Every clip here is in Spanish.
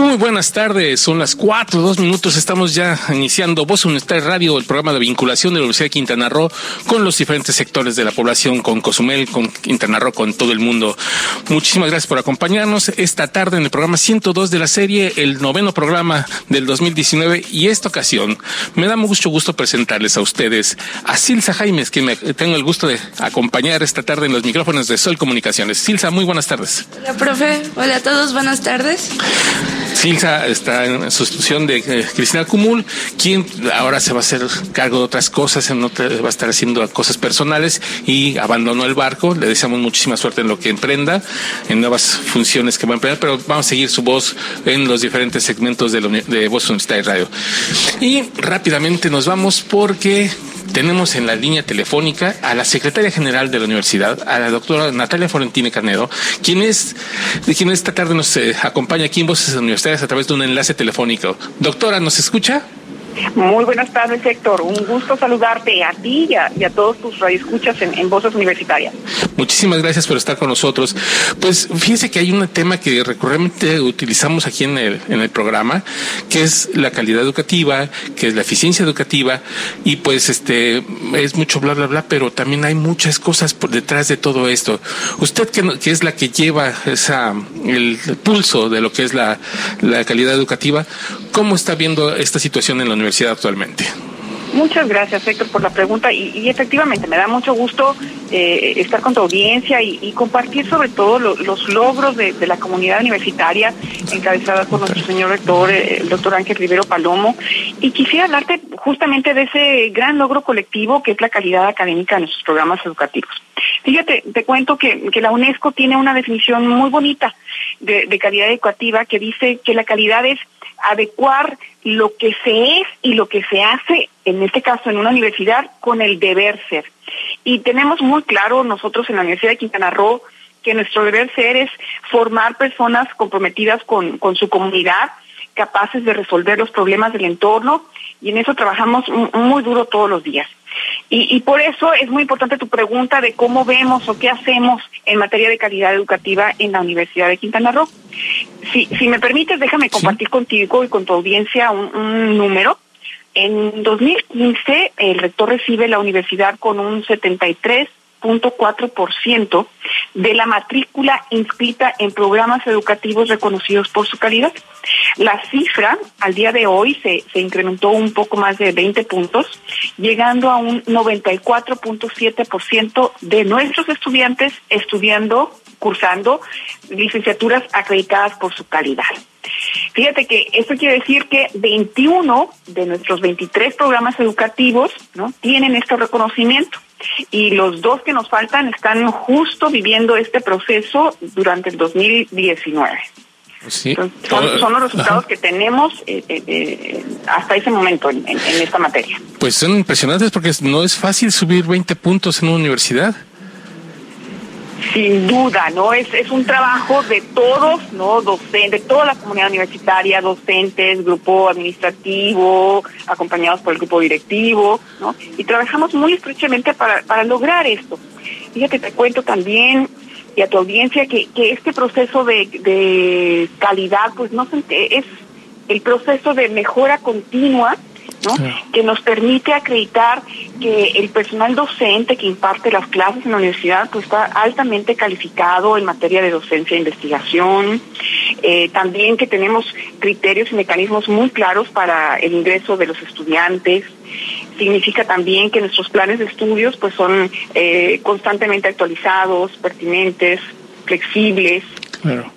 Muy buenas tardes, son las cuatro, dos minutos, estamos ya iniciando Voz Universitaria Radio, el programa de vinculación de la Universidad de Quintana Roo con los diferentes sectores de la población, con Cozumel, con Quintana Roo, con todo el mundo. Muchísimas gracias por acompañarnos esta tarde en el programa 102 de la serie, el noveno programa del 2019 y esta ocasión me da mucho gusto presentarles a ustedes a Silsa Jaimes, que me tengo el gusto de acompañar esta tarde en los micrófonos de Sol Comunicaciones. Silsa, muy buenas tardes. Hola, profe. Hola a todos, buenas tardes. Silsa está en sustitución de eh, Cristina Cumul, quien ahora se va a hacer cargo de otras cosas, no va a estar haciendo cosas personales y abandonó el barco. Le deseamos muchísima suerte en lo que emprenda, en nuevas funciones que va a emprender, pero vamos a seguir su voz en los diferentes segmentos de, de Voz Universitaria Radio. Y rápidamente nos vamos porque tenemos en la línea telefónica a la secretaria general de la universidad, a la doctora Natalia Florentine Canedo, quien es, quien esta tarde nos eh, acompaña aquí en Voces Universitarias a través de un enlace telefónico. Doctora, ¿nos escucha? Muy buenas tardes, Héctor. Un gusto saludarte a ti y a, todos tus radioescuchas en, en Voces Universitarias. Muchísimas gracias por estar con nosotros. Pues fíjese que hay un tema que recurrentemente utilizamos aquí en el, en el programa, que es la calidad educativa, que es la eficiencia educativa, y pues este es mucho bla bla bla, pero también hay muchas cosas por detrás de todo esto. Usted que, que es la que lleva esa el pulso de lo que es la, la calidad educativa, ¿cómo está viendo esta situación en la universidad actualmente? Muchas gracias, Héctor, por la pregunta. Y, efectivamente, me da mucho gusto eh, estar con tu audiencia y, compartir sobre todo los logros de, la comunidad universitaria encabezada por nuestro señor rector, eh, el doctor Ángel Rivero Palomo. Y quisiera hablarte justamente de ese gran logro colectivo que es la calidad académica de nuestros programas educativos. Fíjate, te cuento que, la UNESCO tiene una definición muy bonita de calidad educativa que dice que la calidad es adecuar lo que se es y lo que se hace, en este caso en una universidad, con el deber ser. Y tenemos muy claro nosotros en la Universidad de Quintana Roo que nuestro deber ser es formar personas comprometidas con, con su comunidad, capaces de resolver los problemas del entorno, y en eso trabajamos muy duro todos los días. Y, por eso es muy importante tu pregunta de cómo vemos o qué hacemos en materia de calidad educativa en la Universidad de Quintana Roo. Si, si me permites, déjame compartir contigo y con tu audiencia un, un número. En 2015, el rector recibe la universidad con un 73 ciento de la matrícula inscrita en programas educativos reconocidos por su calidad. La cifra al día de hoy se, se incrementó un poco más de 20 puntos, llegando a un 94.7% de nuestros estudiantes estudiando, cursando licenciaturas acreditadas por su calidad. Fíjate que esto quiere decir que 21 de nuestros 23 programas educativos ¿no? tienen este reconocimiento y los dos que nos faltan están justo viviendo este proceso durante el 2019. Sí. son, los resultados que tenemos eh, eh, eh, hasta ese momento en, en, esta materia. Pues son impresionantes porque no es fácil subir 20 puntos en una universidad. Sin duda, ¿no? Es, es un trabajo de todos, ¿no? Docentes, de toda la comunidad universitaria, docentes, grupo administrativo, acompañados por el grupo directivo, ¿no? Y trabajamos muy estrechamente para, para lograr esto. Fíjate, te cuento también y a tu audiencia que, que este proceso de, de calidad, pues no es el proceso de mejora continua que nos permite acreditar que el personal docente que imparte las clases en la universidad pues está altamente calificado en materia de docencia e investigación, eh, también que tenemos criterios y mecanismos muy claros para el ingreso de los estudiantes, significa también que nuestros planes de estudios pues son eh, constantemente actualizados, pertinentes, flexibles.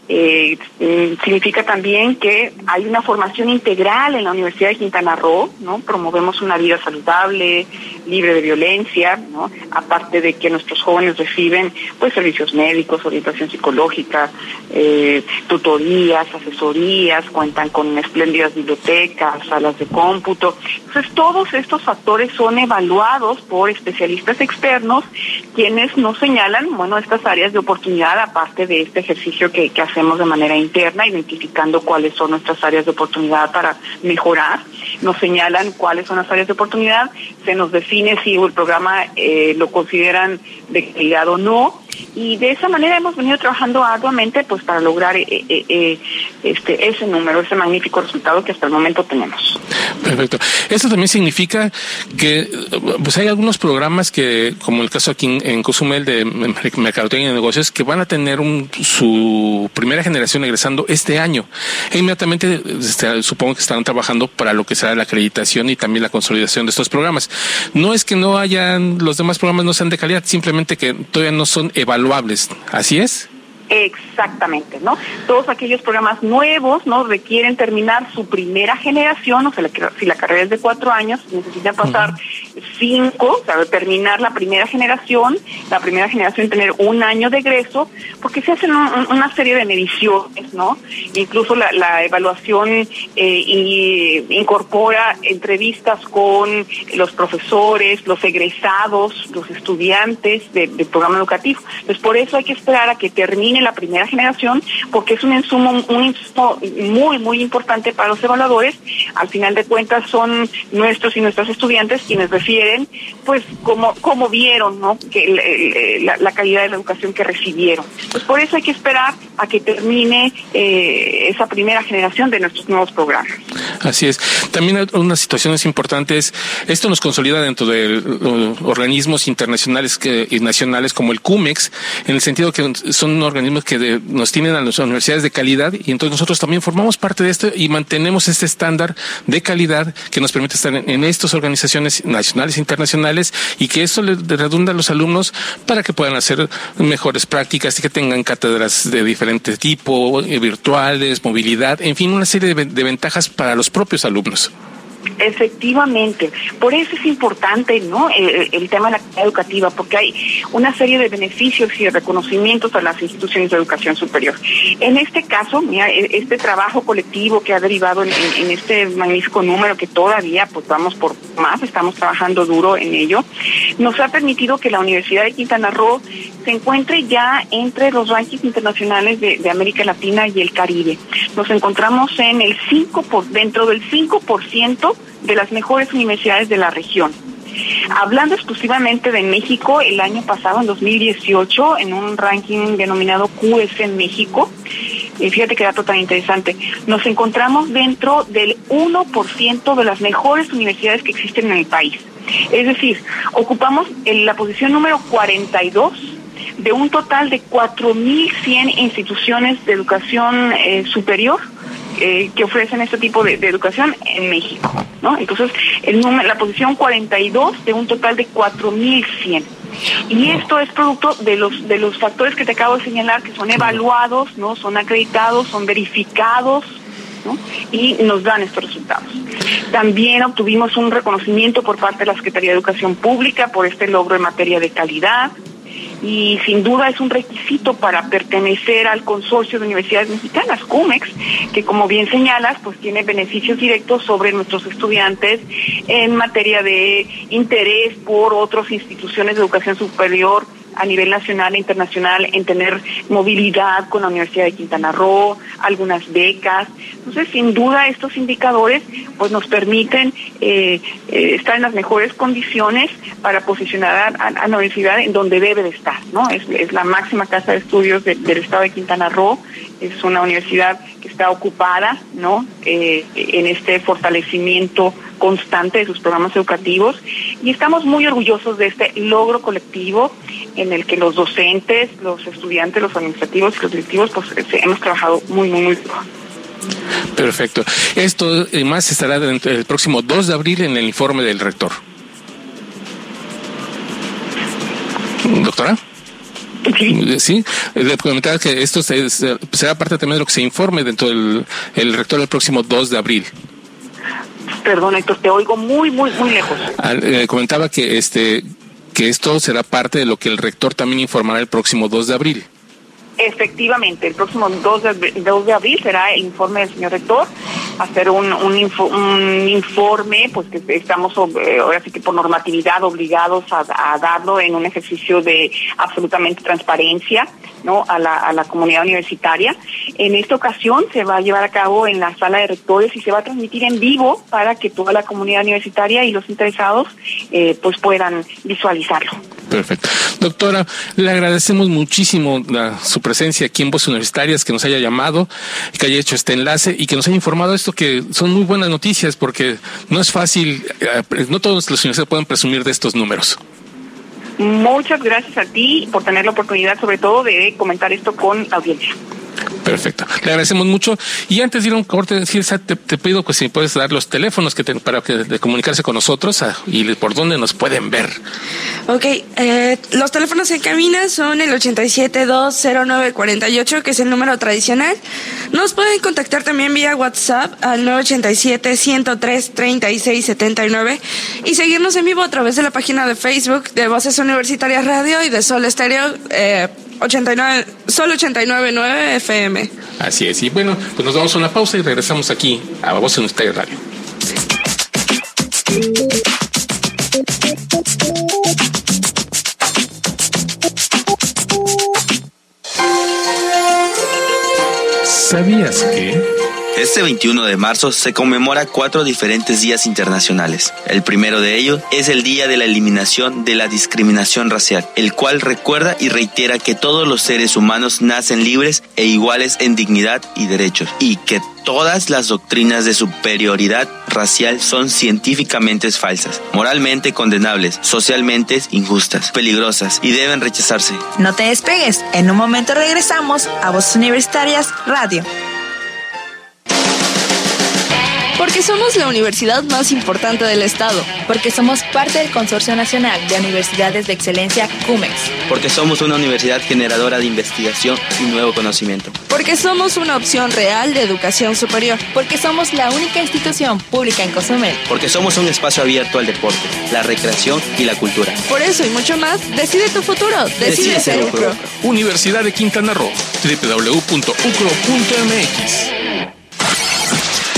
Eh, mm, significa también que hay una formación integral en la Universidad de Quintana Roo, ¿no? Promovemos una vida saludable, libre de violencia, ¿no? Aparte de que nuestros jóvenes reciben pues servicios médicos, orientación psicológica, eh, tutorías, asesorías, cuentan con espléndidas bibliotecas, salas de cómputo. Entonces todos estos factores son evaluados por especialistas externos quienes nos señalan, bueno, estas áreas de oportunidad aparte de este ejercicio que, que hacemos de manera interna, identificando cuáles son nuestras áreas de oportunidad para mejorar. Nos señalan cuáles son las áreas de oportunidad, se nos define si el programa eh, lo consideran de calidad o no, y de esa manera hemos venido trabajando arduamente pues para lograr eh, eh, eh, este ese número, ese magnífico resultado que hasta el momento tenemos. Perfecto. Esto también significa que pues hay algunos programas que, como el caso aquí en, en Cozumel de Mercadotecnia y Negocios, que van a tener un, su primera generación egresando este año. E inmediatamente este, supongo que estarán trabajando para lo que será la acreditación y también la consolidación de estos programas. No es que no hayan, los demás programas no sean de calidad, simplemente que todavía no son evaluables. ¿Así es? Exactamente, ¿no? Todos aquellos programas nuevos, ¿no? Requieren terminar su primera generación, o sea, si la carrera es de cuatro años, necesitan pasar uh -huh. cinco, o sea, terminar la primera generación, la primera generación tener un año de egreso, porque se hacen un, una serie de mediciones, ¿no? Incluso la, la evaluación eh, y incorpora entrevistas con los profesores, los egresados, los estudiantes del de programa educativo. Entonces, por eso hay que esperar a que termine la primera generación porque es un insumo, un insumo muy, muy importante para los evaluadores. Al final de cuentas son nuestros y nuestras estudiantes quienes refieren, pues, cómo, cómo vieron, ¿no? Que la, la, calidad de la educación que recibieron. Pues por eso hay que esperar a que termine eh, esa primera generación de nuestros nuevos programas. Así es. También unas situaciones importantes. Esto nos consolida dentro de uh, organismos internacionales que, y nacionales como el CUMEX, en el sentido que son organismos que nos tienen a las universidades de calidad y entonces nosotros también formamos parte de esto y mantenemos este estándar de calidad que nos permite estar en, estas organizaciones nacionales e internacionales y que esto le redunda a los alumnos para que puedan hacer mejores prácticas y que tengan cátedras de diferente tipo, virtuales, movilidad, en fin, una serie de ventajas para los propios alumnos. Efectivamente, por eso es importante, ¿no? El, el, tema de la calidad educativa, porque hay una serie de beneficios y de reconocimientos a las instituciones de educación superior. En este caso, mira, este trabajo colectivo que ha derivado en, este magnífico número que todavía, pues vamos por más, estamos trabajando duro en ello, nos ha permitido que la Universidad de Quintana Roo se encuentre ya entre los rankings internacionales de, de América Latina y el Caribe. Nos encontramos en el 5 por dentro del 5% de las mejores universidades de la región. Hablando exclusivamente de México, el año pasado, en 2018, en un ranking denominado QS en México, y fíjate qué dato tan interesante, nos encontramos dentro del 1% de las mejores universidades que existen en el país. Es decir, ocupamos la posición número 42 de un total de 4.100 instituciones de educación eh, superior eh, que ofrecen este tipo de, de, educación en México, ¿no? Entonces, el número, la posición 42 de un total de 4.100. Y esto es producto de los de los factores que te acabo de señalar que son evaluados, ¿no? Son acreditados, son verificados, ¿no? Y nos dan estos resultados. También obtuvimos un reconocimiento por parte de la Secretaría de Educación Pública por este logro en materia de calidad y sin duda es un requisito para pertenecer al consorcio de universidades mexicanas, CUMEX, que como bien señalas, pues tiene beneficios directos sobre nuestros estudiantes en materia de interés por otras instituciones de educación superior a nivel nacional e internacional en tener movilidad con la Universidad de Quintana Roo, algunas becas. Entonces, sin duda, estos indicadores pues nos permiten eh, eh, estar en las mejores condiciones para posicionar a, a, la universidad en donde debe de estar, ¿no? Es, es la máxima casa de estudios de, del estado de Quintana Roo, es una universidad que está ocupada, ¿no? Eh, en este fortalecimiento constante de sus programas educativos y estamos muy orgullosos de este logro colectivo en el que los docentes, los estudiantes, los administrativos y los directivos pues hemos trabajado muy, muy, muy duro. Perfecto. Esto y más estará el próximo 2 de abril en el informe del rector. Doctora. Sí. sí, le comentaba que esto será parte también de lo que se informe dentro del el rector el próximo 2 de abril. Perdón, Héctor, te oigo muy, muy, muy lejos. Eh, comentaba que este que esto será parte de lo que el rector también informará el próximo 2 de abril. Efectivamente, el próximo 2 de, 2 de abril será el informe del señor rector, hacer un, un, informe, pues que estamos eh, ahora sí que por normatividad obligados a, darlo en un ejercicio de absolutamente transparencia no a la, a la comunidad universitaria. En esta ocasión se va a llevar a cabo en la sala de rectores y se va a transmitir en vivo para que toda la comunidad universitaria y los interesados eh, pues puedan visualizarlo. Perfecto. Doctora, le agradecemos muchísimo su presencia aquí en Voces Universitarias, que nos haya llamado, que haya hecho este enlace y que nos haya informado esto, que son muy buenas noticias, porque no es fácil, eh, no todos los universidades pueden presumir de estos números. Muchas gracias a ti por tener la oportunidad, sobre todo, de comentar esto con la audiencia. Perfecto. Le agradecemos mucho. Y antes de ir a un corte, Cirsa, te, te pido que si puedes dar los teléfonos que para que, comunicarse con nosotros ah, y por dónde nos pueden ver. Ok, eh, los teléfonos en cabina son el 87-209-48, que es el número tradicional. Nos pueden contactar también vía WhatsApp al 987-103-3679 y seguirnos en vivo a través de la página de Facebook de Voces Universitarias Radio y de Sol Estéreo. Eh, 89, solo 89.9 FM. Así es. Y bueno, pues nos damos una pausa y regresamos aquí a Voz en Estadio Radio. ¿Sabías que... Este 21 de marzo se conmemora cuatro diferentes días internacionales. El primero de ellos es el Día de la Eliminación de la Discriminación Racial, el cual recuerda y reitera que todos los seres humanos nacen libres e iguales en dignidad y derechos, y que todas las doctrinas de superioridad racial son científicamente falsas, moralmente condenables, socialmente injustas, peligrosas y deben rechazarse. No te despegues, en un momento regresamos a Voces Universitarias Radio. Porque somos la universidad más importante del Estado. Porque somos parte del Consorcio Nacional de Universidades de Excelencia CUMEX. Porque somos una universidad generadora de investigación y nuevo conocimiento. Porque somos una opción real de educación superior. Porque somos la única institución pública en Cozumel. Porque somos un espacio abierto al deporte, la recreación y la cultura. Por eso y mucho más, decide tu futuro. Decide, ser UCRO. Universidad de Quintana Roo. www.ucro.mx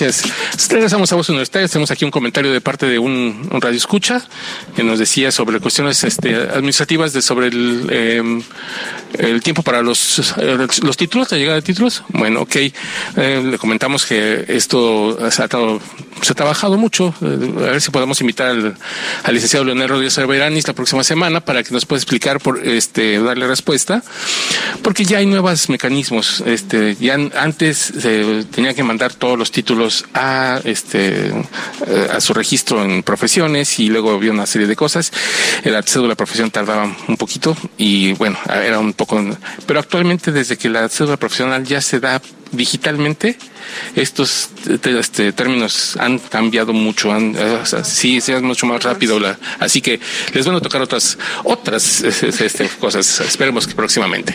Gracias. Regresamos a Voz Universitaria. Tenemos aquí un comentario de parte de un, radio escucha que nos decía sobre cuestiones este, administrativas de sobre el, em, el tiempo para los, los títulos, la llegada de títulos. Bueno, ok. Eh, le comentamos que esto ha, se ha trabajado mucho. Eh, a ver si podemos invitar al, al licenciado Leonel Rodríguez Arberanis la próxima semana para que nos pueda explicar, por este, darle respuesta. Porque ya hay nuevos mecanismos. Este, ya antes se tenía que mandar todos los títulos a, este, eh, a su registro en profesiones y luego había una serie de cosas. El cédula de profesión tardaba un poquito y bueno, era un poco, pero actualmente desde que la cédula profesional ya se da digitalmente, estos este, términos han cambiado mucho, han, eh, sí, es mucho más rápido. La, así que les van a tocar otras, otras este, cosas, esperemos que próximamente.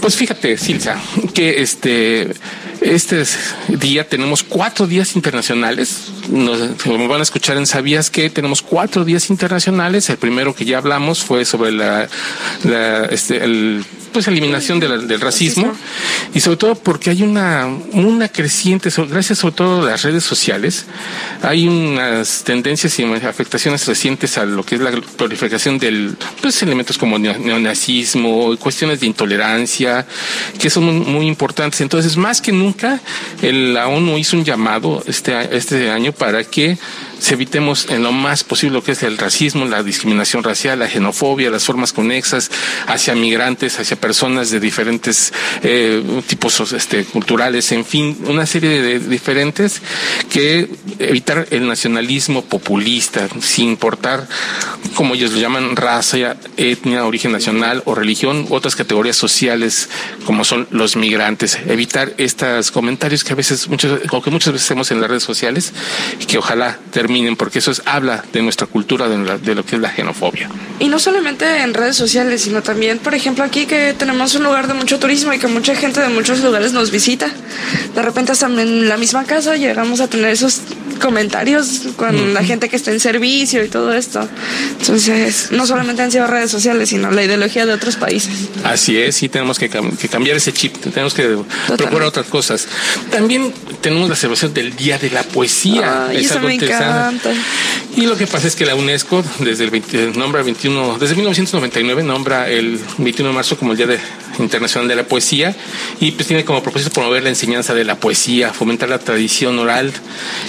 Pues fíjate, Silsa, que este, este día tenemos cuatro días internacionales. Nos, como van a escuchar en Sabías que tenemos cuatro días internacionales. El primero que ya hablamos fue sobre la, la este, el pues eliminación del racismo y sobre todo porque hay una, una creciente, gracias sobre todo a las redes sociales, hay unas tendencias y afectaciones recientes a lo que es la proliferación del, pues elementos como neonazismo, cuestiones de intolerancia, que son muy, importantes. Entonces, más que nunca, la ONU hizo un llamado este, este año para que se evitemos en lo más posible lo que es el racismo, la discriminación racial, la xenofobia, las formas conexas hacia migrantes, hacia personas de diferentes eh, tipos este, culturales, en fin, una serie de diferentes que evitar el nacionalismo populista, sin importar, como ellos lo llaman, raza, etnia, origen nacional o religión, otras categorías sociales como son los migrantes. Evitar estos comentarios que a veces, muchos, o que muchas veces hacemos en las redes sociales, que ojalá terminen, porque eso es, habla de nuestra cultura, de, de lo que es la xenofobia. Y no solamente en redes sociales, sino también, por ejemplo, aquí que tenemos un lugar de mucho turismo y que mucha gente de muchos lugares nos visita. De repente, hasta en la misma casa llegamos a tener esos comentarios con la gente que está en servicio y todo esto. Entonces, no solamente han sido redes sociales, sino la ideología de otros países. Así es, sí tenemos que, cambiar ese chip, tenemos que procurar otras cosas. También tenemos la celebración del Día de la Poesía. es algo interesante. Y lo que pasa es que la UNESCO desde el 20, nombra 21, desde 1999 nombra el 21 de marzo como el Día de, Internacional de la Poesía y pues tiene como propósito promover la enseñanza de la poesía, fomentar la tradición oral,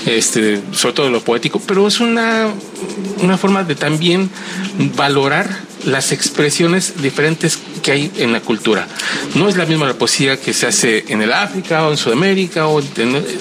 este, sobre todo lo poético, pero es una, una forma de también valorar las expresiones diferentes que hay en la cultura. No es la misma la poesía que se hace en el África o en Sudamérica, o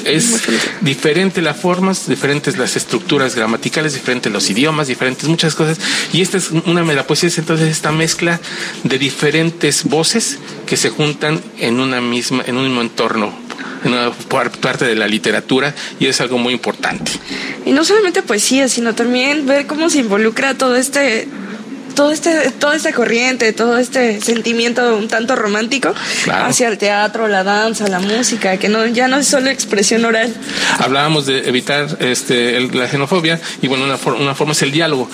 es diferente las formas, diferentes las estructuras gramaticales, diferentes los idiomas, diferentes muchas cosas. Y esta es una de la poesía es entonces esta mezcla de diferentes voces que se juntan en una misma, en un mismo entorno en una parte de la literatura y es algo muy importante. Y no solamente poesía, sino también ver cómo se involucra todo este todo este, toda esta corriente, todo este sentimiento un tanto romántico hacia el teatro, la danza, la música, que no, ya no es solo expresión oral. Hablábamos de evitar este, la xenofobia y bueno, una, una forma es el diálogo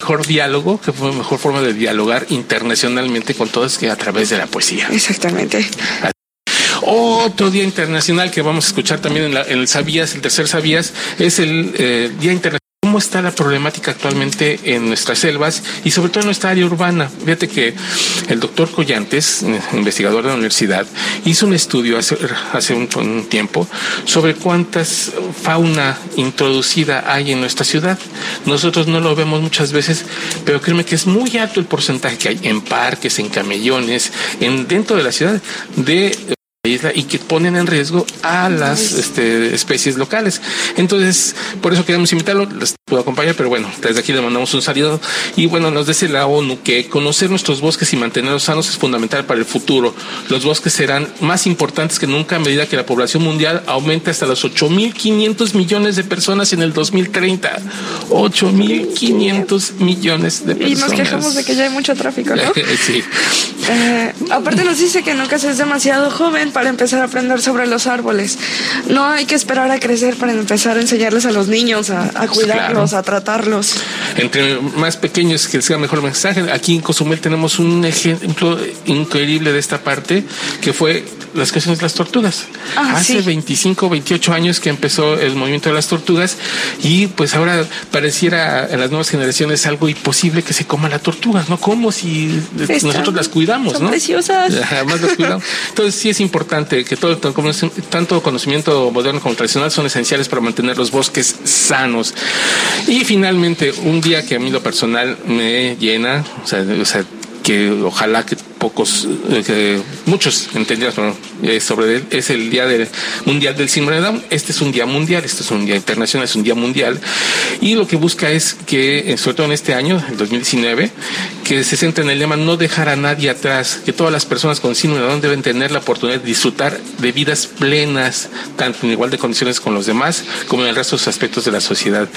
mejor diálogo, que fue la mejor forma de dialogar internacionalmente con todos que a través de la poesía. Exactamente. Otro día internacional que vamos a escuchar también en, el Sabías, el tercer Sabías, es el eh, Día Internacional cómo está la problemática actualmente en nuestras selvas y sobre todo en nuestra área urbana. Fíjate que el doctor Collantes, investigador de la universidad, hizo un estudio hace, hace un, un, tiempo sobre cuántas fauna introducida hay en nuestra ciudad. Nosotros no lo vemos muchas veces, pero créeme que es muy alto el porcentaje que hay en parques, en camellones, en dentro de la ciudad de isla y que ponen en riesgo a las este, especies locales. Entonces, por eso queremos invitarlo, les puedo acompañar, pero bueno, desde aquí le mandamos un saludo. Y bueno, nos dice la ONU que conocer nuestros bosques y mantenerlos sanos es fundamental para el futuro. Los bosques serán más importantes que nunca a medida que la población mundial aumente hasta los 8.500 millones de personas en el 2030. 8.500 millones de personas. Y nos quejamos de que ya hay mucho tráfico, ¿no? sí. Eh, aparte nos dice que nunca se es demasiado joven para empezar a aprender sobre los árboles. No hay que esperar a crecer para empezar a enseñarles a los niños, a, cuidarlos, a tratarlos. Entre más pequeños que sea mejor mensaje. Aquí en Cozumel tenemos un ejemplo increíble de esta parte que fue las cuestiones de las tortugas. Ah, Hace 25, 28 años que empezó el movimiento de las tortugas y pues ahora pareciera en las nuevas generaciones algo imposible que se coma la tortuga, ¿no? Como si nosotros las cuidamos, son ¿no? preciosas. Además las cuidamos. Entonces sí es importante que todo tanto conocimiento moderno como tradicional son esenciales para mantener los bosques sanos. Y finalmente, un día que a mí lo personal me llena, o sea, o sea que ojalá que pocos, eh, muchos entendían eh, sobre él, es el Día del Mundial del Síndrome de Down. Este es un día mundial, este es un día internacional, es un día mundial. Y lo que busca es que, eh, sobre todo en este año, el 2019, que se centre en el lema no dejar a nadie atrás, que todas las personas con síndrome de Down deben tener la oportunidad de disfrutar de vidas plenas, tanto en igual de condiciones con los demás, como en el resto de los aspectos de la sociedad.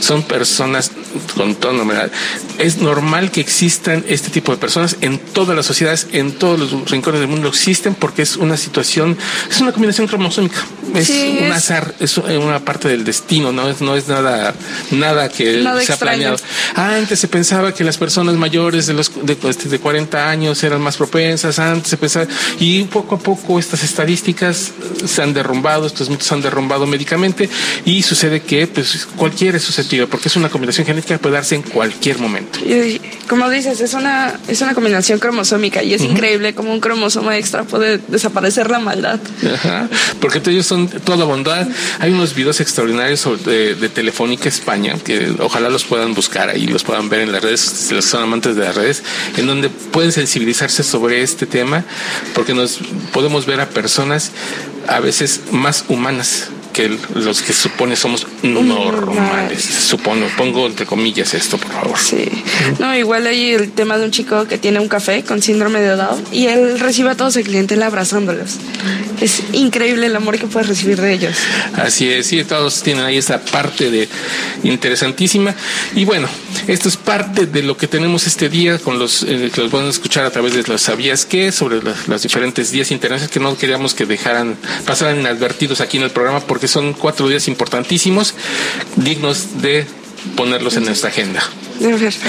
Son personas con normalidad. Es normal que existan este tipo de personas en toda la sociedad en todos los rincones del mundo existen porque es una situación, es una combinación cromosómica, es un azar, es una parte del destino, no es, no es nada, nada que se ha planeado. Antes se pensaba que las personas mayores de los de, pues, de 40 años eran más propensas, antes se pensaba, y poco a poco estas estadísticas se han derrumbado, estos mitos se han derrumbado médicamente, y sucede que pues cualquiera es susceptible, porque es una combinación genética que puede darse en cualquier momento. Y, como dices, es una, es una combinación cromosómica y es increíble como un cromosoma extra puede desaparecer la maldad. Ajá, porque ellos son toda bondad. Hay unos videos extraordinarios de, de, Telefónica España, que ojalá los puedan buscar ahí, los puedan ver en las redes, si los son amantes de las redes, en donde pueden sensibilizarse sobre este tema, porque nos podemos ver a personas a veces más humanas que los que supone somos normales. Supongo, pongo entre comillas esto, por favor. Sí. No, igual hay el tema de un chico que tiene un café con síndrome de Down y él recibe a todos el cliente abrazándolos. Es increíble el amor que puede recibir de ellos. Así es, sí, todos tienen ahí esa parte de interesantísima. Y bueno, esto es parte de lo que tenemos este día con los eh, que los van a escuchar a través de los sabías qué sobre los diferentes días internacionales que no queríamos que dejaran pasaran inadvertidos aquí en el programa porque que son cuatro días importantísimos, dignos de ponerlos en nuestra agenda.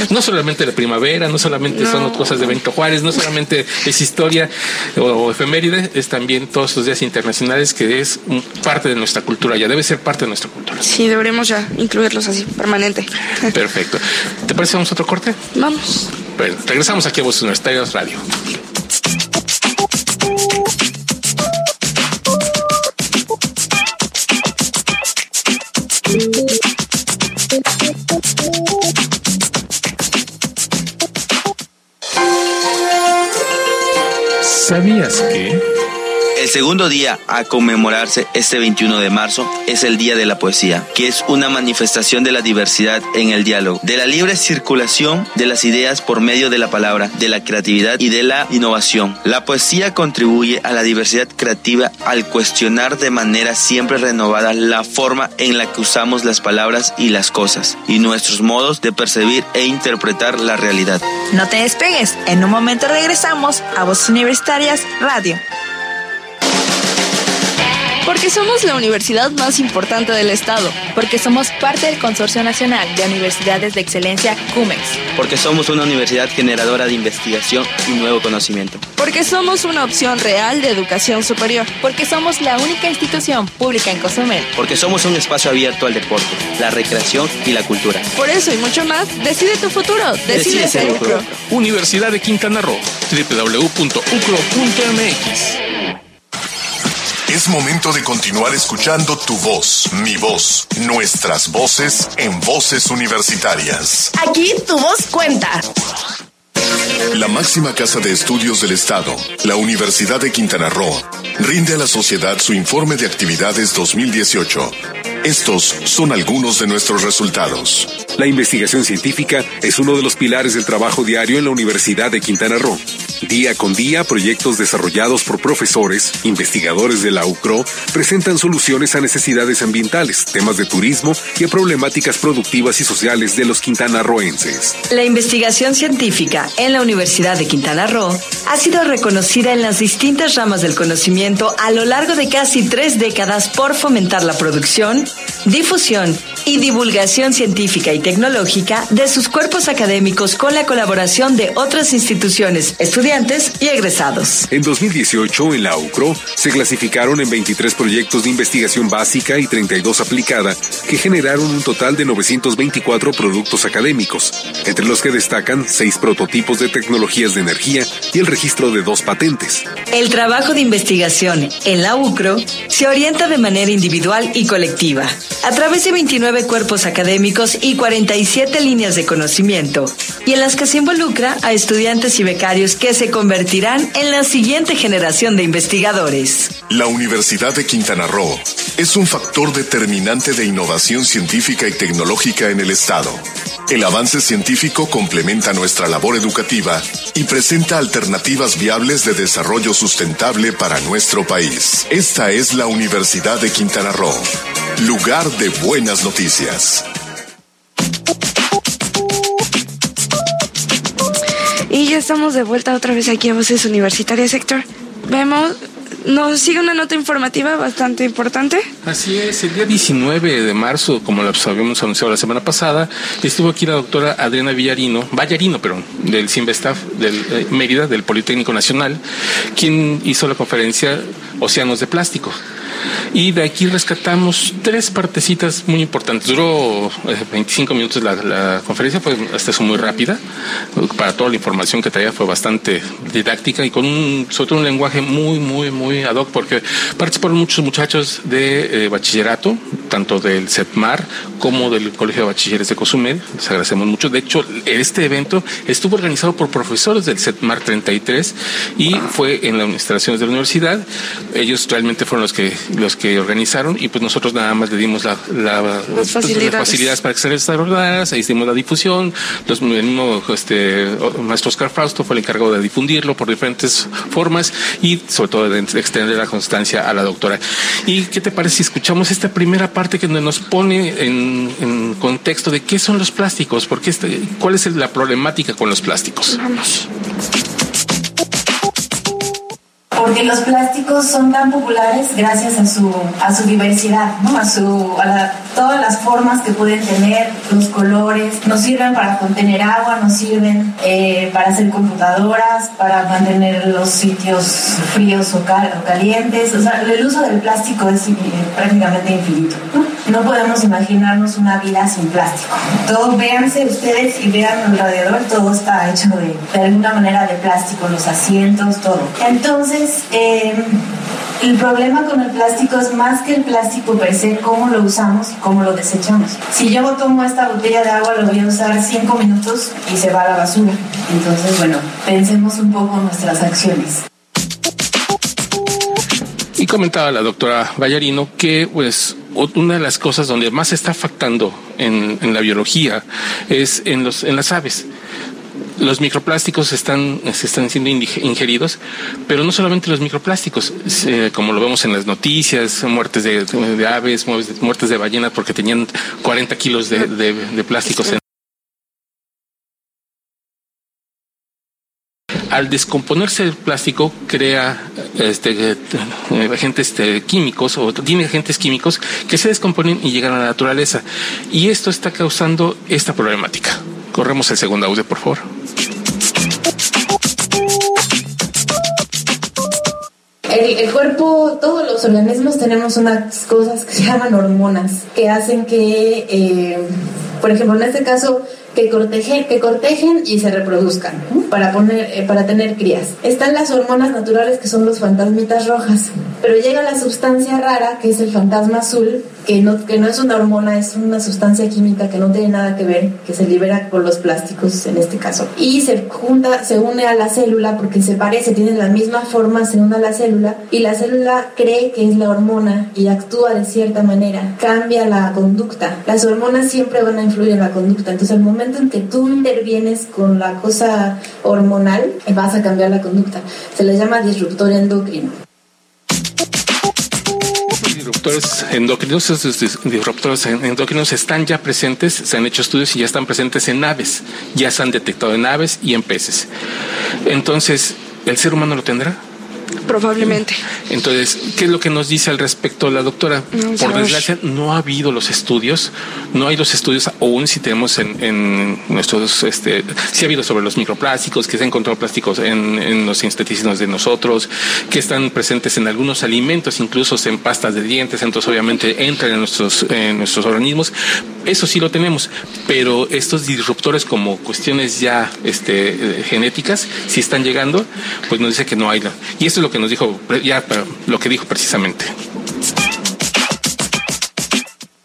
No solamente la primavera, no solamente son cosas de Benito Juárez, no solamente es historia o, efeméride, es también todos los días internacionales que es parte de nuestra cultura, ya debe ser parte de nuestra cultura. Sí, deberemos ya incluirlos así, permanente. Perfecto. ¿Te parece vamos a otro corte? Vamos. Bueno, regresamos aquí a Voces Universitarias Radio. ¿Sabías que? Segundo día a conmemorarse este 21 de marzo es el Día de la Poesía, que es una manifestación de la diversidad en el diálogo, de la libre circulación de las ideas por medio de la palabra, de la creatividad y de la innovación. La poesía contribuye a la diversidad creativa al cuestionar de manera siempre renovada la forma en la que usamos las palabras y las cosas, y nuestros modos de percibir e interpretar la realidad. No te despegues, en un momento regresamos a Voces Universitarias Radio. Porque somos la universidad más importante del Estado. Porque somos parte del Consorcio Nacional de Universidades de Excelencia CUMEX. Porque somos una universidad generadora de investigación y nuevo conocimiento. Porque somos una opción real de educación superior. Porque somos la única institución pública en Cozumel. Porque somos un espacio abierto al deporte, la recreación y la cultura. Por eso y mucho más, decide tu futuro. Decide, ser UCRO. Universidad de Quintana Roo. www.ucro.mx es momento de continuar escuchando tu voz, mi voz, nuestras voces en voces universitarias. Aquí tu voz cuenta. La máxima casa de estudios del Estado, la Universidad de Quintana Roo, rinde a la sociedad su informe de actividades 2018. Estos son algunos de nuestros resultados. La investigación científica es uno de los pilares del trabajo diario en la Universidad de Quintana Roo. Día con día, proyectos desarrollados por profesores, investigadores de la UCRO, presentan soluciones a necesidades ambientales, temas de turismo y a problemáticas productivas y sociales de los quintanarroenses. La investigación científica en la Universidad de Quintana Roo ha sido reconocida en las distintas ramas del conocimiento a lo largo de casi tres décadas por fomentar la producción, difusión y divulgación científica y tecnológica de sus cuerpos académicos con la colaboración de otras instituciones, estudiantes y egresados. En 2018, en la UCRO, se clasificaron en 23 proyectos de investigación básica y 32 aplicada, que generaron un total de 924 productos académicos, entre los que destacan seis prototipos de tecnologías de energía y el registro de dos patentes. El trabajo de investigación en la UCRO se orienta de manera individual y colectiva, a través de 29 cuerpos académicos y 47 líneas de conocimiento, y en las que se involucra a estudiantes y becarios que se convertirán en la siguiente generación de investigadores. La Universidad de Quintana Roo es un factor determinante de innovación científica y tecnológica en el Estado. El avance científico complementa nuestra labor educativa y presenta alternativas viables de desarrollo sustentable para nuestro país. Esta es la Universidad de Quintana Roo, lugar de buenas noticias. Y ya estamos de vuelta otra vez aquí a Voces Universitarias, Héctor. Vemos nos sigue una nota informativa bastante importante. Así es, el día 19 de marzo, como lo habíamos anunciado la semana pasada, estuvo aquí la doctora Adriana Villarino, Vallarino, perdón, del CIMBESTAF del eh, Mérida, del Politécnico Nacional, quien hizo la conferencia Océanos de Plástico. Y de aquí rescatamos tres partecitas muy importantes. Duró 25 minutos la, conferencia, fue hasta eso muy rápida. Para toda la información que traía fue bastante didáctica y con un, sobre un lenguaje muy, muy, muy ad hoc, porque participaron muchos muchachos de bachillerato, tanto del CEPMAR como del Colegio de Bachilleres de Cozumel. Les agradecemos mucho. De hecho, este evento estuvo organizado por profesores del CEPMAR 33 y fue en las instalaciones de la universidad. Ellos realmente fueron los que los que organizaron y pues nosotros nada más le dimos la, las, facilidades. para que se desarrollaran, hicimos la difusión, los, el mismo este, maestro Oscar Fausto fue el encargado de difundirlo por diferentes formas y sobre todo de extender la constancia a la doctora. ¿Y qué te parece si escuchamos esta primera parte que nos pone en, en contexto de qué son los plásticos? Porque este, ¿Cuál es la problemática con los plásticos? Vamos porque los plásticos son tan populares gracias a su, a su diversidad, ¿no? a, su, a todas las formas que pueden tener, los colores, nos sirven para contener agua, nos sirven eh, para hacer computadoras, para mantener los sitios fríos o, calientes, o sea, el uso del plástico es eh, prácticamente infinito. ¿no? podemos imaginarnos una vida sin plástico. Todo, véanse ustedes y vean alrededor, todo está hecho de, de alguna manera de plástico, los asientos, todo. Entonces, eh, el problema con el plástico es más que el plástico per se, cómo lo usamos y cómo lo desechamos. Si yo tomo esta botella de agua, lo voy a usar cinco minutos y se va a la basura. Entonces, bueno, pensemos un poco nuestras acciones. Y comentaba la doctora Vallarino que, pues, una de las cosas donde más se está afectando en, en la biología es en, los, en las aves los microplásticos están, se están siendo ingeridos, pero no solamente los microplásticos, como lo vemos en las noticias, muertes de, aves, muertes de ballenas porque tenían 40 kilos de, de plásticos. al descomponerse el plástico crea este, eh, agentes este, químicos o tiene agentes químicos que se descomponen y llegan a la naturaleza. Y esto está causando esta problemática. Corremos el segundo audio, por favor. El, cuerpo, todos los organismos tenemos unas cosas que se llaman hormonas, que hacen que, eh, por ejemplo, en este caso, que cortejen, que cortejen y se reproduzcan para, poner, eh, para tener crías. Están las hormonas naturales que son los fantasmitas rojas, pero llega la sustancia rara que es el fantasma azul, que no, que no es una hormona, es una sustancia química que no tiene nada que ver, que se libera por los plásticos en este caso. Y se junta, se une a la célula porque se parece, tiene la misma forma, se une a la célula y la célula cree que es la hormona y actúa de cierta manera, cambia la conducta. Las hormonas siempre van a influir en la conducta, entonces el momento en que tú intervienes con la cosa hormonal, vas a cambiar la conducta. Se le llama disruptor endocrino disruptores endocrinos, esos disruptores endocrinos están ya presentes, se han hecho estudios y ya están presentes en aves, ya se han detectado en aves y en peces. Entonces, ¿el ser humano lo tendrá? Probablemente. Entonces, ¿qué es lo que nos dice al respecto la doctora? Por desgracia, no ha habido los estudios, no hay los estudios aún si tenemos en, nuestros, este, sí ha habido sobre los microplásticos, que se han encontrado plásticos en, los intestinos de nosotros, que están presentes en algunos alimentos, incluso en pastas de dientes, entonces obviamente entran en nuestros, en nuestros organismos. Eso sí lo tenemos, pero estos disruptores como cuestiones ya este, genéticas, si están llegando, pues nos dice que no hay. Y eso es lo que nos dijo, ya lo que dijo precisamente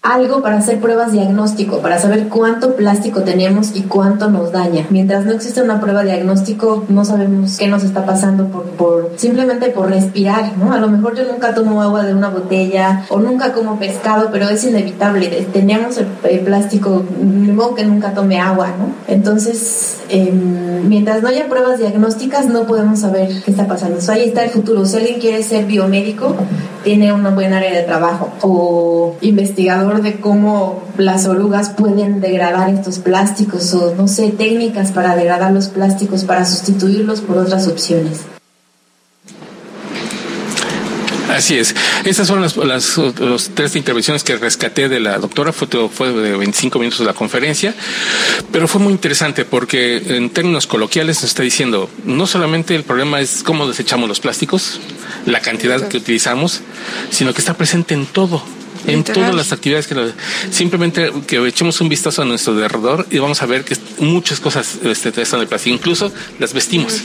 algo para hacer pruebas diagnóstico, para saber cuánto plástico tenemos y cuánto nos daña. Mientras no existe una prueba diagnóstico, no sabemos qué nos está pasando por, por simplemente por respirar, ¿no? A lo mejor yo nunca tomo agua de una botella o nunca como pescado, pero es inevitable. Tenemos el, plástico, ni modo que nunca tome agua, ¿no? Entonces, em, mientras no haya pruebas diagnósticas, no podemos saber qué está pasando. ahí está el futuro. Si alguien quiere ser biomédico, tiene una buena área de trabajo o investigador de cómo las orugas pueden degradar estos plásticos o, no sé, técnicas para degradar los plásticos, para sustituirlos por otras opciones. Así es. Estas son las, las tres intervenciones que rescaté de la doctora. Fue, fue de 25 minutos de la conferencia, pero fue muy interesante porque en términos coloquiales nos está diciendo, no solamente el problema es cómo desechamos los plásticos, la cantidad que utilizamos, sino que está presente en todo en todas las actividades que simplemente que echemos un vistazo a nuestro alrededor y vamos a ver que muchas cosas este, están de plástico, incluso las vestimos.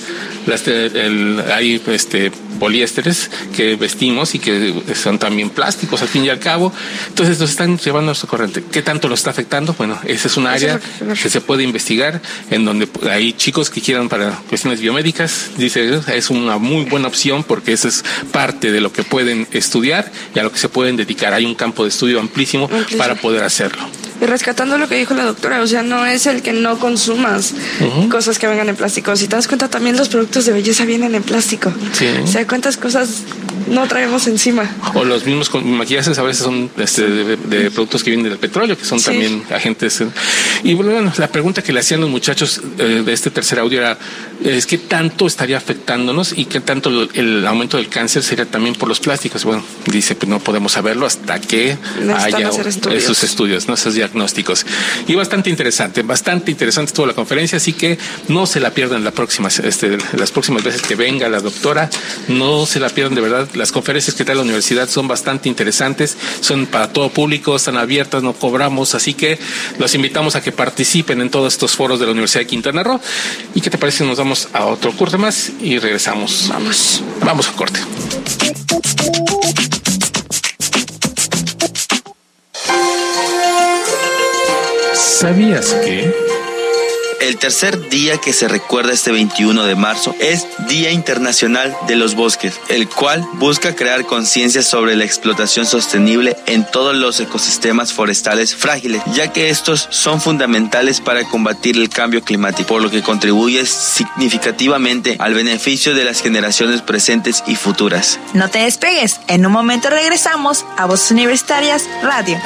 Las hay este poliésteres que vestimos y que son también plásticos al fin y al cabo. Entonces nos están llevando a nuestra corriente. ¿Qué tanto lo está afectando? Bueno, esa es un área que se puede investigar en donde hay chicos que quieran para cuestiones biomédicas. Dice, es una muy buena opción porque esa es parte de lo que pueden estudiar y a lo que se pueden dedicar. Hay un campo de estudio amplísimo. para poder hacerlo y rescatando lo que dijo la doctora, o sea, no es el que no consumas cosas que vengan en plástico. Si te das cuenta, también los productos de belleza vienen en plástico. Sí. O sea, cuántas cosas no traemos encima. O los mismos maquillajes a veces son este, de, productos que vienen del petróleo, que son también agentes. Y bueno, la pregunta que le hacían los muchachos eh, de este tercer audio era, es ¿qué tanto estaría afectándonos y qué tanto el aumento del cáncer sería también por los plásticos? Bueno, dice, pues no podemos saberlo hasta que haya esos estudios, ¿no? esos diagnósticos. Y bastante interesante, bastante interesante toda la conferencia, así que no se la pierdan la próxima, este, las próximas veces que venga la doctora, no se la pierdan de verdad las conferencias que trae la universidad son bastante interesantes, son para todo público, están abiertas, no cobramos, así que los invitamos a que participen en todos estos foros de la Universidad de Quintana Roo. ¿Y qué te parece nos vamos a otro corte más y regresamos? Vamos. Vamos a corte. ¿Sabías que... El tercer día que se recuerda este 21 de marzo es Día Internacional de los Bosques, el cual busca crear conciencia sobre la explotación sostenible en todos los ecosistemas forestales frágiles, ya que estos son fundamentales para combatir el cambio climático, por lo que contribuye significativamente al beneficio de las generaciones presentes y futuras. No te despegues, en un momento regresamos a Voces Universitarias Radio.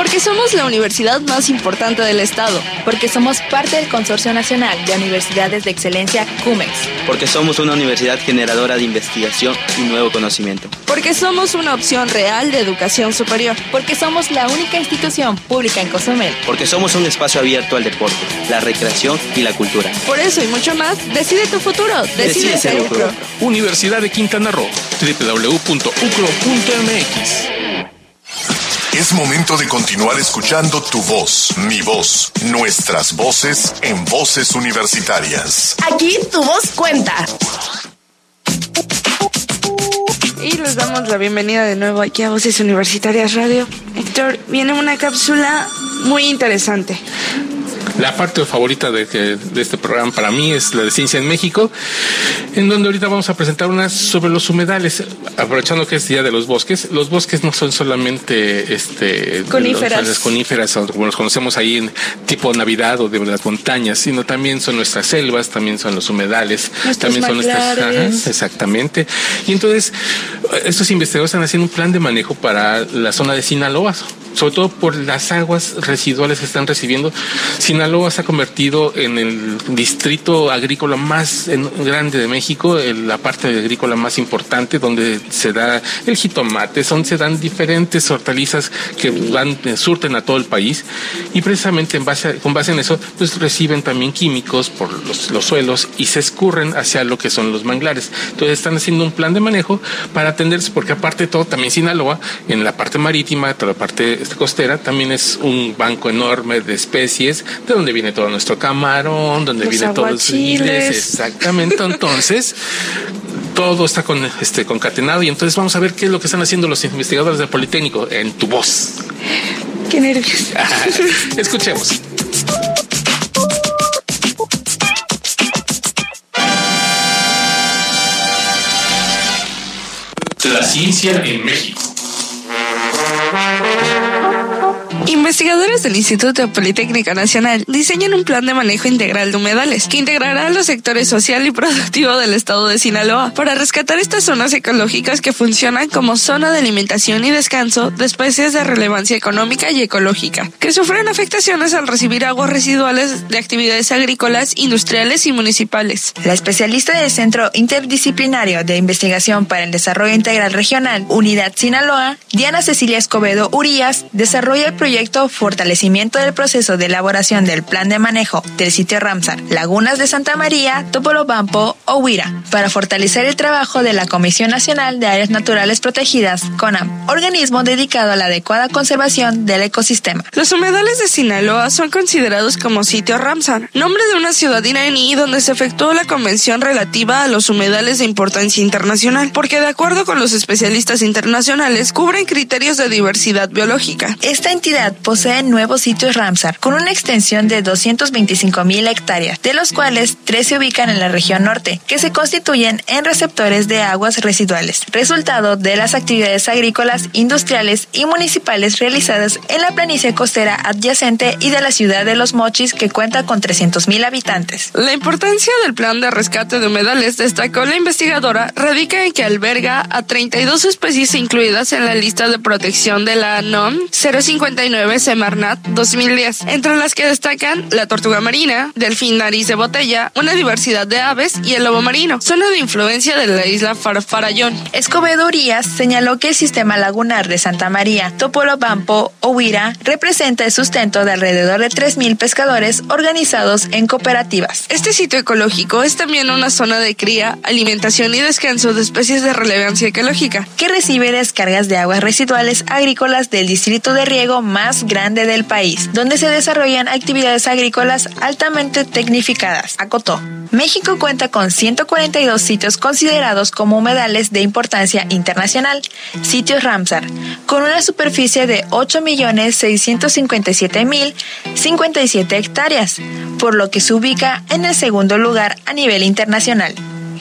Porque somos la universidad más importante del Estado. Porque somos parte del Consorcio Nacional de Universidades de Excelencia CUMEX. Porque somos una universidad generadora de investigación y nuevo conocimiento. Porque somos una opción real de educación superior. Porque somos la única institución pública en Cozumel. Porque somos un espacio abierto al deporte, la recreación y la cultura. Por eso y mucho más, decide tu futuro. Decide, ser UCRO. Universidad de Quintana Roo. www.ucro.mx es momento de continuar escuchando tu voz, mi voz, nuestras voces en voces universitarias. Aquí tu voz cuenta. Y les damos la bienvenida de nuevo aquí a Voces Universitarias Radio. Héctor, viene una cápsula muy interesante. La parte favorita de, de, este programa para mí es la de Ciencia en México, en donde ahorita vamos a presentar unas sobre los humedales, aprovechando que es Día de los Bosques. Los bosques no son solamente este, coníferas, las coníferas como los conocemos ahí en tipo Navidad o de las montañas, sino también son nuestras selvas, también son los humedales, también son nuestras... exactamente. Y entonces, estos investigadores están haciendo un plan de manejo para la zona de Sinaloa, sobre todo por las aguas residuales que están recibiendo. Sinaloa se ha convertido en el distrito agrícola más grande de México, en la parte agrícola más importante, donde se da el jitomate, donde se dan diferentes hortalizas que van, surten a todo el país. Y precisamente en base con base en eso, pues reciben también químicos por los, los suelos y se escurren hacia lo que son los manglares. Entonces están haciendo un plan de manejo para atenderse, porque aparte de todo, también Sinaloa, en la parte marítima, toda la parte costera también es un banco enorme de especies, de donde viene todo nuestro camarón, donde viene todo los Exactamente. Entonces, todo está con, este, concatenado y entonces vamos a ver qué es lo que están haciendo los investigadores del Politécnico en tu voz. Qué nervios. Escuchemos. La ciencia en México. Investigadores del Instituto Politécnico Nacional diseñan un plan de manejo integral de humedales que integrará los sectores social y productivo del estado de Sinaloa para rescatar estas zonas ecológicas que funcionan como zona de alimentación y descanso de especies de relevancia económica y ecológica, que sufren afectaciones al recibir aguas residuales de actividades agrícolas, industriales y municipales. La especialista del Centro Interdisciplinario de Investigación para el Desarrollo Integral Regional, Unidad Sinaloa, Diana Cecilia Escobedo Urias, desarrolla el proyecto proyecto Fortalecimiento del proceso de elaboración del plan de manejo del sitio Ramsar, Lagunas de Santa María, Topolobampo o Huira, para fortalecer el trabajo de la Comisión Nacional de Áreas Naturales Protegidas, CONAM, organismo dedicado a la adecuada conservación del ecosistema. Los humedales de Sinaloa son considerados como sitio Ramsar, nombre de una ciudad iraní donde se efectuó la convención relativa a los humedales de importancia internacional, porque de acuerdo con los especialistas internacionales cubren criterios de diversidad biológica. Esta entidad posee nuevos sitios Ramsar con una extensión de 225 mil hectáreas, de los cuales tres se ubican en la región norte, que se constituyen en receptores de aguas residuales, resultado de las actividades agrícolas, industriales y municipales realizadas en la planicie costera adyacente y de la ciudad de Los Mochis, que cuenta con 300 mil habitantes. La importancia del plan de rescate de humedales, destacó la investigadora, radica en que alberga a 32 especies incluidas en la lista de protección de la NOM 059 Semarnat 2010, entre las que destacan la tortuga marina, delfín nariz de botella, una diversidad de aves y el lobo marino, zona de influencia de la isla Farfarayón. Escobedo Urias señaló que el sistema lagunar de Santa María, Topolobampo o Huira representa el sustento de alrededor de 3.000 pescadores organizados en cooperativas. Este sitio ecológico es también una zona de cría, alimentación y descanso de especies de relevancia ecológica, que recibe descargas de aguas residuales agrícolas del distrito de riego más grande del país, donde se desarrollan actividades agrícolas altamente tecnificadas, acotó. México cuenta con 142 sitios considerados como humedales de importancia internacional, sitios Ramsar, con una superficie de 8.657.057 hectáreas, por lo que se ubica en el segundo lugar a nivel internacional.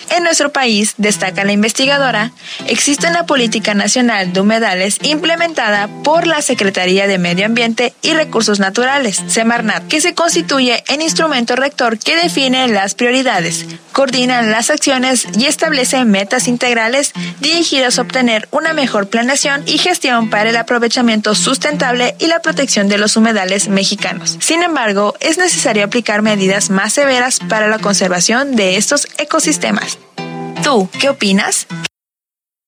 En nuestro país, destaca la investigadora, existe una política nacional de humedales implementada por la Secretaría de Medio Ambiente y Recursos Naturales, Semarnat, que se constituye en instrumento rector que define las prioridades, coordina las acciones y establece metas integrales dirigidas a obtener una mejor planeación y gestión para el aprovechamiento sustentable y la protección de los humedales mexicanos. Sin embargo, es necesario aplicar medidas más severas para la conservación de estos ecosistemas. ¿Tú qué opinas?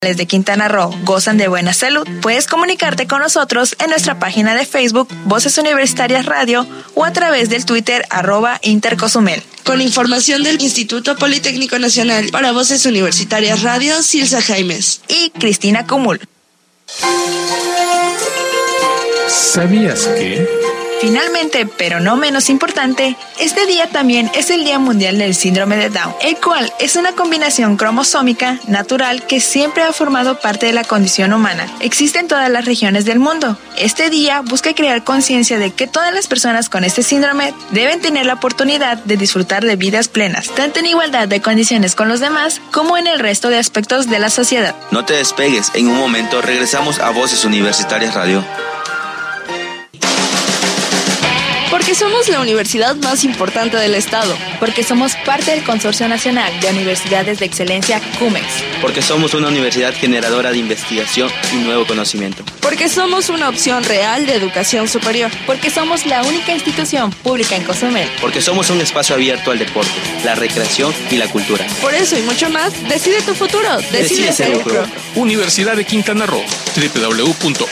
de Quintana Roo gozan de buena salud, puedes comunicarte con nosotros en nuestra página de Facebook Voces Universitarias Radio o a través del Twitter arroba Intercosumel. Con información del Instituto Politécnico Nacional para Voces Universitarias Radio, Silsa Jaimes y Cristina Cumul. ¿Sabías que? Finalmente, pero no menos importante, este día también es el Día Mundial del Síndrome de Down, el cual es una combinación cromosómica natural que siempre ha formado parte de la condición humana. Existe en todas las regiones del mundo. Este día busca crear conciencia de que todas las personas con este síndrome deben tener la oportunidad de disfrutar de vidas plenas, tanto en igualdad de condiciones con los demás como en el resto de aspectos de la sociedad. No te despegues, en un momento regresamos a Voces Universitarias Radio. Porque somos la universidad más importante del Estado. Porque somos parte del Consorcio Nacional de Universidades de Excelencia CUMEX. Porque somos una universidad generadora de investigación y nuevo conocimiento. Porque somos una opción real de educación superior. Porque somos la única institución pública en Cozumel. Porque somos un espacio abierto al deporte, la recreación y la cultura. Por eso y mucho más, decide tu futuro. Decide, Decide ser UCRO. Universidad de Quintana Roo. www.ucro.mx.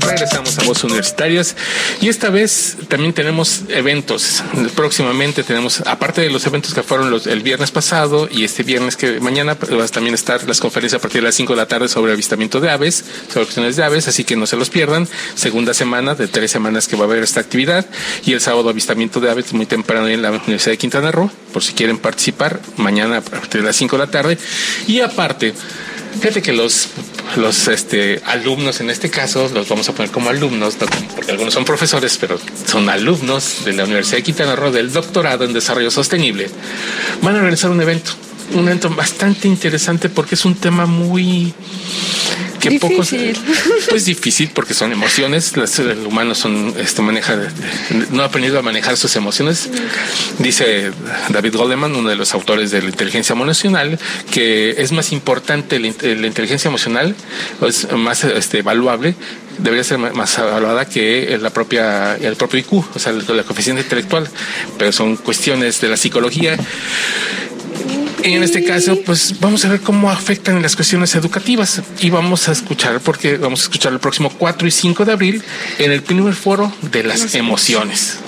Regresamos a Voces Universitarias y esta vez también tenemos eventos. Próximamente tenemos, aparte de los eventos que fueron los, el viernes pasado y este viernes que mañana, pues, va también estar las conferencias a partir de las 5 de la tarde sobre avistamiento de aves, sobre cuestiones de aves, así que no se los pierdan. Segunda semana de tres semanas que va a haber esta actividad y el sábado avistamiento de aves muy temprano en la Universidad de Quintana Roo, por si quieren participar, mañana a partir de las 5 de la tarde. Y aparte, Fíjate que los, los este, alumnos, en este caso, los vamos a poner como alumnos, porque algunos son profesores, pero son alumnos de la Universidad de Quintana Roo del doctorado en desarrollo sostenible, van a realizar un evento. Un evento bastante interesante porque es un tema muy que difícil. pocos pues difícil porque son emociones las, el humano son este maneja no ha aprendido a manejar sus emociones. Dice David Goleman uno de los autores de la inteligencia emocional que es más importante la, la inteligencia emocional es más este, evaluable debería ser más evaluada que la propia el propio IQ o sea la coeficiente intelectual. Pero son cuestiones de la psicología en este caso, pues vamos a ver cómo afectan las cuestiones educativas. Y vamos a escuchar, porque vamos a escuchar el próximo 4 y 5 de abril en el primer foro de las emociones.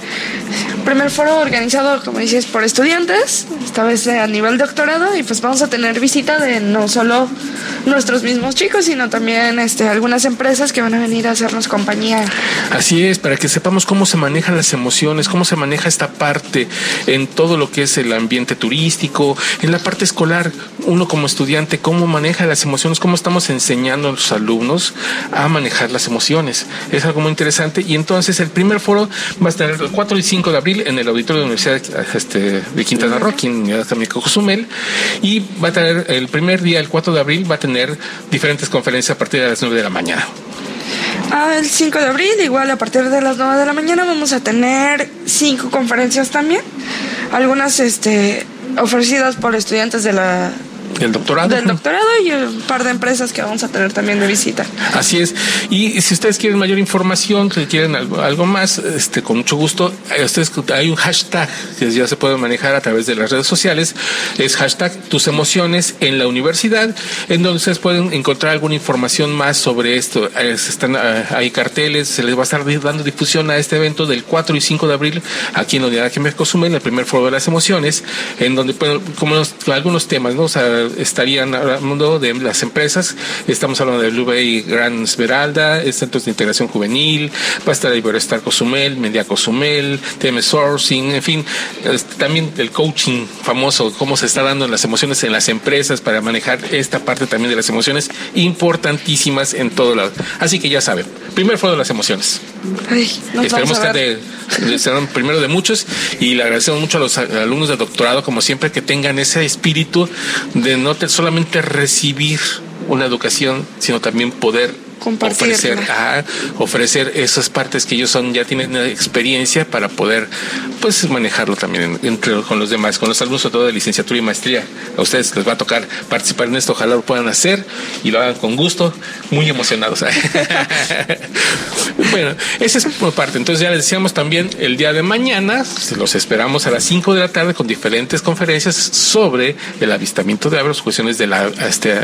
Primer foro organizado, como dices, por estudiantes, esta vez a nivel doctorado, y pues vamos a tener visita de no solo nuestros mismos chicos, sino también este, algunas empresas que van a venir a hacernos compañía. Así es, para que sepamos cómo se manejan las emociones, cómo se maneja esta parte en todo lo que es el ambiente turístico, en la parte escolar, uno como estudiante, cómo maneja las emociones, cómo estamos enseñando a los alumnos a manejar las emociones. Es algo muy interesante y entonces el primer foro va a estar 4 y 5 de abril en el auditorio de la Universidad este, de Quintana Roo, aquí en Académica Cozumel, y va a tener el primer día, el 4 de abril, va a tener diferentes conferencias a partir de las 9 de la mañana. Ah, el 5 de abril, igual a partir de las 9 de la mañana, vamos a tener cinco conferencias también. Algunas este, ofrecidas por estudiantes de la del doctorado. Del doctorado y un par de empresas que vamos a tener también de visita. Así es. Y si ustedes quieren mayor información, si quieren algo, algo más, este, con mucho gusto, ustedes, hay un hashtag que ya se puede manejar a través de las redes sociales. Es hashtag tus emociones en la universidad, en donde ustedes pueden encontrar alguna información más sobre esto. Están, hay carteles, se les va a estar dando difusión a este evento del 4 y 5 de abril aquí en la unidad que me consume, en el primer foro de las emociones, en donde, como algunos temas, ¿no? O sea, estarían hablando de las empresas. Estamos hablando de Blue Bay Gran Esmeralda, Centros de Integración Juvenil, va a estar Iberostar Cozumel, Media Cozumel, TM Sourcing, en fin, también el coaching famoso, cómo se está dando en las emociones en las empresas para manejar esta parte también de las emociones importantísimas en todo lado. Así que ya saben, primer foro de las emociones. Esperemos que serán primero de muchos y le agradecemos mucho a los alumnos de doctorado, como siempre, que tengan ese espíritu de no solamente recibir una educación, sino también poder ofrecer, ofrecer esas partes que ellos son ya tienen experiencia para poder pues manejarlo también entre con los demás, con los alumnos sobre todo de licenciatura y maestría. A ustedes les va a tocar participar en esto, ojalá lo puedan hacer y lo hagan con gusto, muy emocionados. bueno, esa es por parte. Entonces ya les decíamos también el día de mañana, los esperamos a las 5 de la tarde con diferentes conferencias sobre el avistamiento de aves, cuestiones de la este,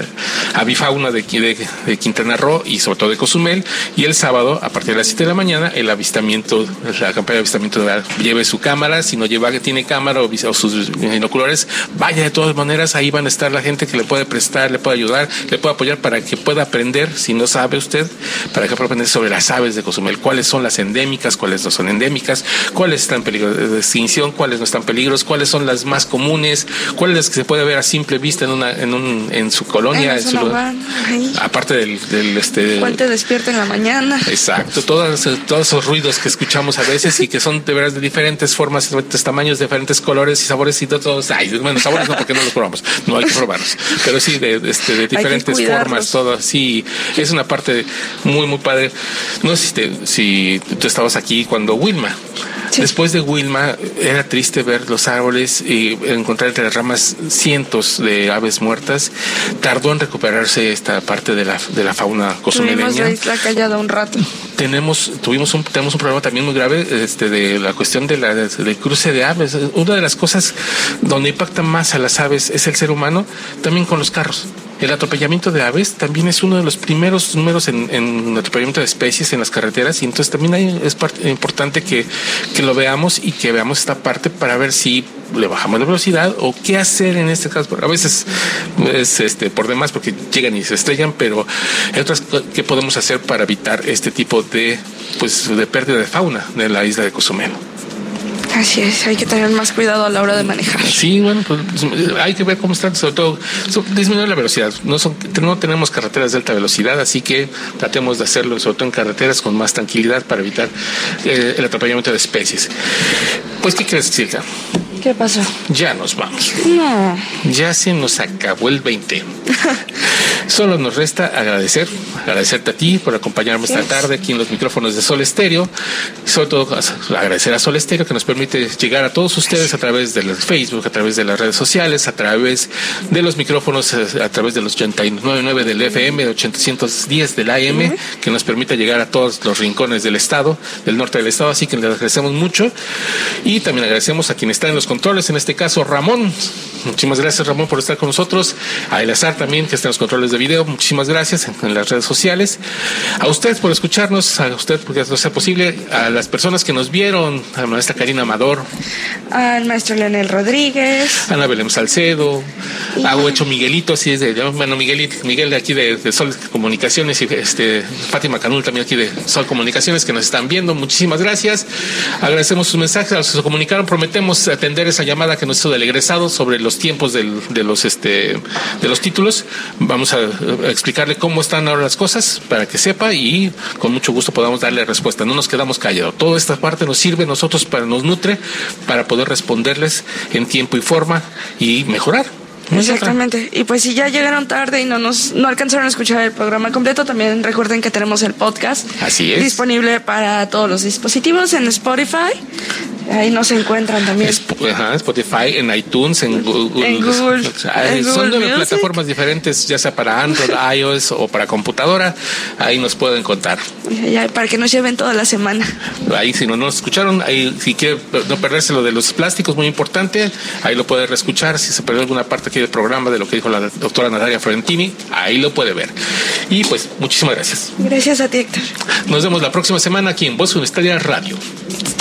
avifauna de, de, de Quintana Roo y sobre todo de Cozumel, y el sábado, a partir de las 7 de la mañana, el avistamiento, la campaña de avistamiento de lleve su cámara, si no lleva que tiene cámara o, sus binoculores, vaya de todas maneras, ahí van a estar la gente que le puede prestar, le puede ayudar, le puede apoyar para que pueda aprender, si no sabe usted, para que pueda aprender sobre las aves de Cozumel, cuáles son las endémicas, cuáles no son endémicas, cuáles están en peligro de extinción, cuáles no están en peligro, cuáles son las más comunes, cuáles que se puede ver a simple vista en una en un en su colonia, en su lugar, aparte del, del este ¿Cuál te despierta en la mañana? Exacto, todos, todos esos ruidos que escuchamos a veces y que son de veras de diferentes formas, diferentes tamaños, diferentes colores y sabores y todos. Ay, bueno, sabores no porque no los probamos, no hay que probarlos, pero sí de, este, de diferentes formas, todo sí, es una parte muy muy padre. No sé si, te, si tú estabas aquí cuando Wilma Después de Wilma, era triste ver los árboles y encontrar entre las ramas cientos de aves muertas. Tardó en recuperarse esta parte de la, de la fauna cozumeleña. Tuvimos la isla callada un rato. Tenemos, tuvimos un, tenemos un problema también muy grave este, de la cuestión de la, del cruce de aves. Una de las cosas donde impacta más a las aves es el ser humano, también con los carros. El atropellamiento de aves también es uno de los primeros números en, en atropellamiento de especies en las carreteras y entonces también hay, es importante que, que lo veamos y que veamos esta parte para ver si le bajamos la velocidad o qué hacer en este caso. A veces es este por demás porque llegan y se estrellan, pero hay otras que podemos hacer para evitar este tipo de pues de pérdida de fauna de la isla de Cozumel. Así es, hay que tener más cuidado a la hora de manejar. Sí, bueno, pues, hay que ver cómo están, sobre todo disminuir la velocidad. No, son, no tenemos carreteras de alta velocidad, así que tratemos de hacerlo, sobre todo en carreteras con más tranquilidad para evitar eh, el atropellamiento de especies. Pues, ¿qué crees, Silka? ¿Qué pasó? Ya nos vamos. No. Ya se nos acabó el 20. Solo nos resta agradecer, agradecerte a ti por acompañarme esta tarde aquí en los micrófonos de Sol Estéreo. Sobre todo agradecer a Sol Estéreo que nos permite llegar a todos ustedes a través de Facebook, a través de las redes sociales, a través de los micrófonos, eh, a través de los 89.9 del FM, de 810 del AM, que nos permite llegar a todos los rincones del estado, del norte del estado. Así que les agradecemos mucho. Y también agradecemos a quien está en los controles, en este caso Ramón. Muchísimas gracias Ramón por estar con nosotros. A Elazar también, que está en los controles de video. Muchísimas gracias en, las redes sociales. A usted por escucharnos, a usted porque esto sea posible, a las personas que nos vieron, a la maestra Karina Amador. Al maestro Leonel Rodríguez. A Ana Belén Salcedo. A Huecho Miguelito, así es de, bueno, Miguel, Miguel de aquí de, Sol Comunicaciones y este, Fátima Canul también aquí de Sol Comunicaciones que nos están viendo. Muchísimas gracias. Agradecemos sus mensajes, a los que se comunicaron. Prometemos atender esa llamada que nos hizo del egresado sobre los tiempos del, de los este de los títulos. Vamos a, explicarle cómo están ahora las cosas para que sepa y con mucho gusto podamos darle respuesta. No nos quedamos callados. Toda esta parte nos sirve nosotros para nos nutre para poder responderles en tiempo y forma y mejorar. Exactamente. Y pues si ya llegaron tarde y no nos no alcanzaron a escuchar el programa completo, también recuerden que tenemos el podcast. Así es. Disponible para todos los dispositivos en Spotify. Ahí nos encuentran también. Spotify, en iTunes, en Google. En Google, son nueve plataformas diferentes, ya sea para Android, iOS o para computadora. Ahí nos pueden contar. Ya, para que nos lleven toda la semana. Ahí, si no nos escucharon, ahí si quiere no perderse lo de los plásticos, muy importante, ahí lo puede reescuchar. Si se perdió alguna parte aquí del programa de lo que dijo la doctora Natalia Florentini, ahí lo puede ver. Y pues, muchísimas gracias. Gracias a ti, Héctor. Nos vemos la próxima semana aquí en Voz Universitaria Radio.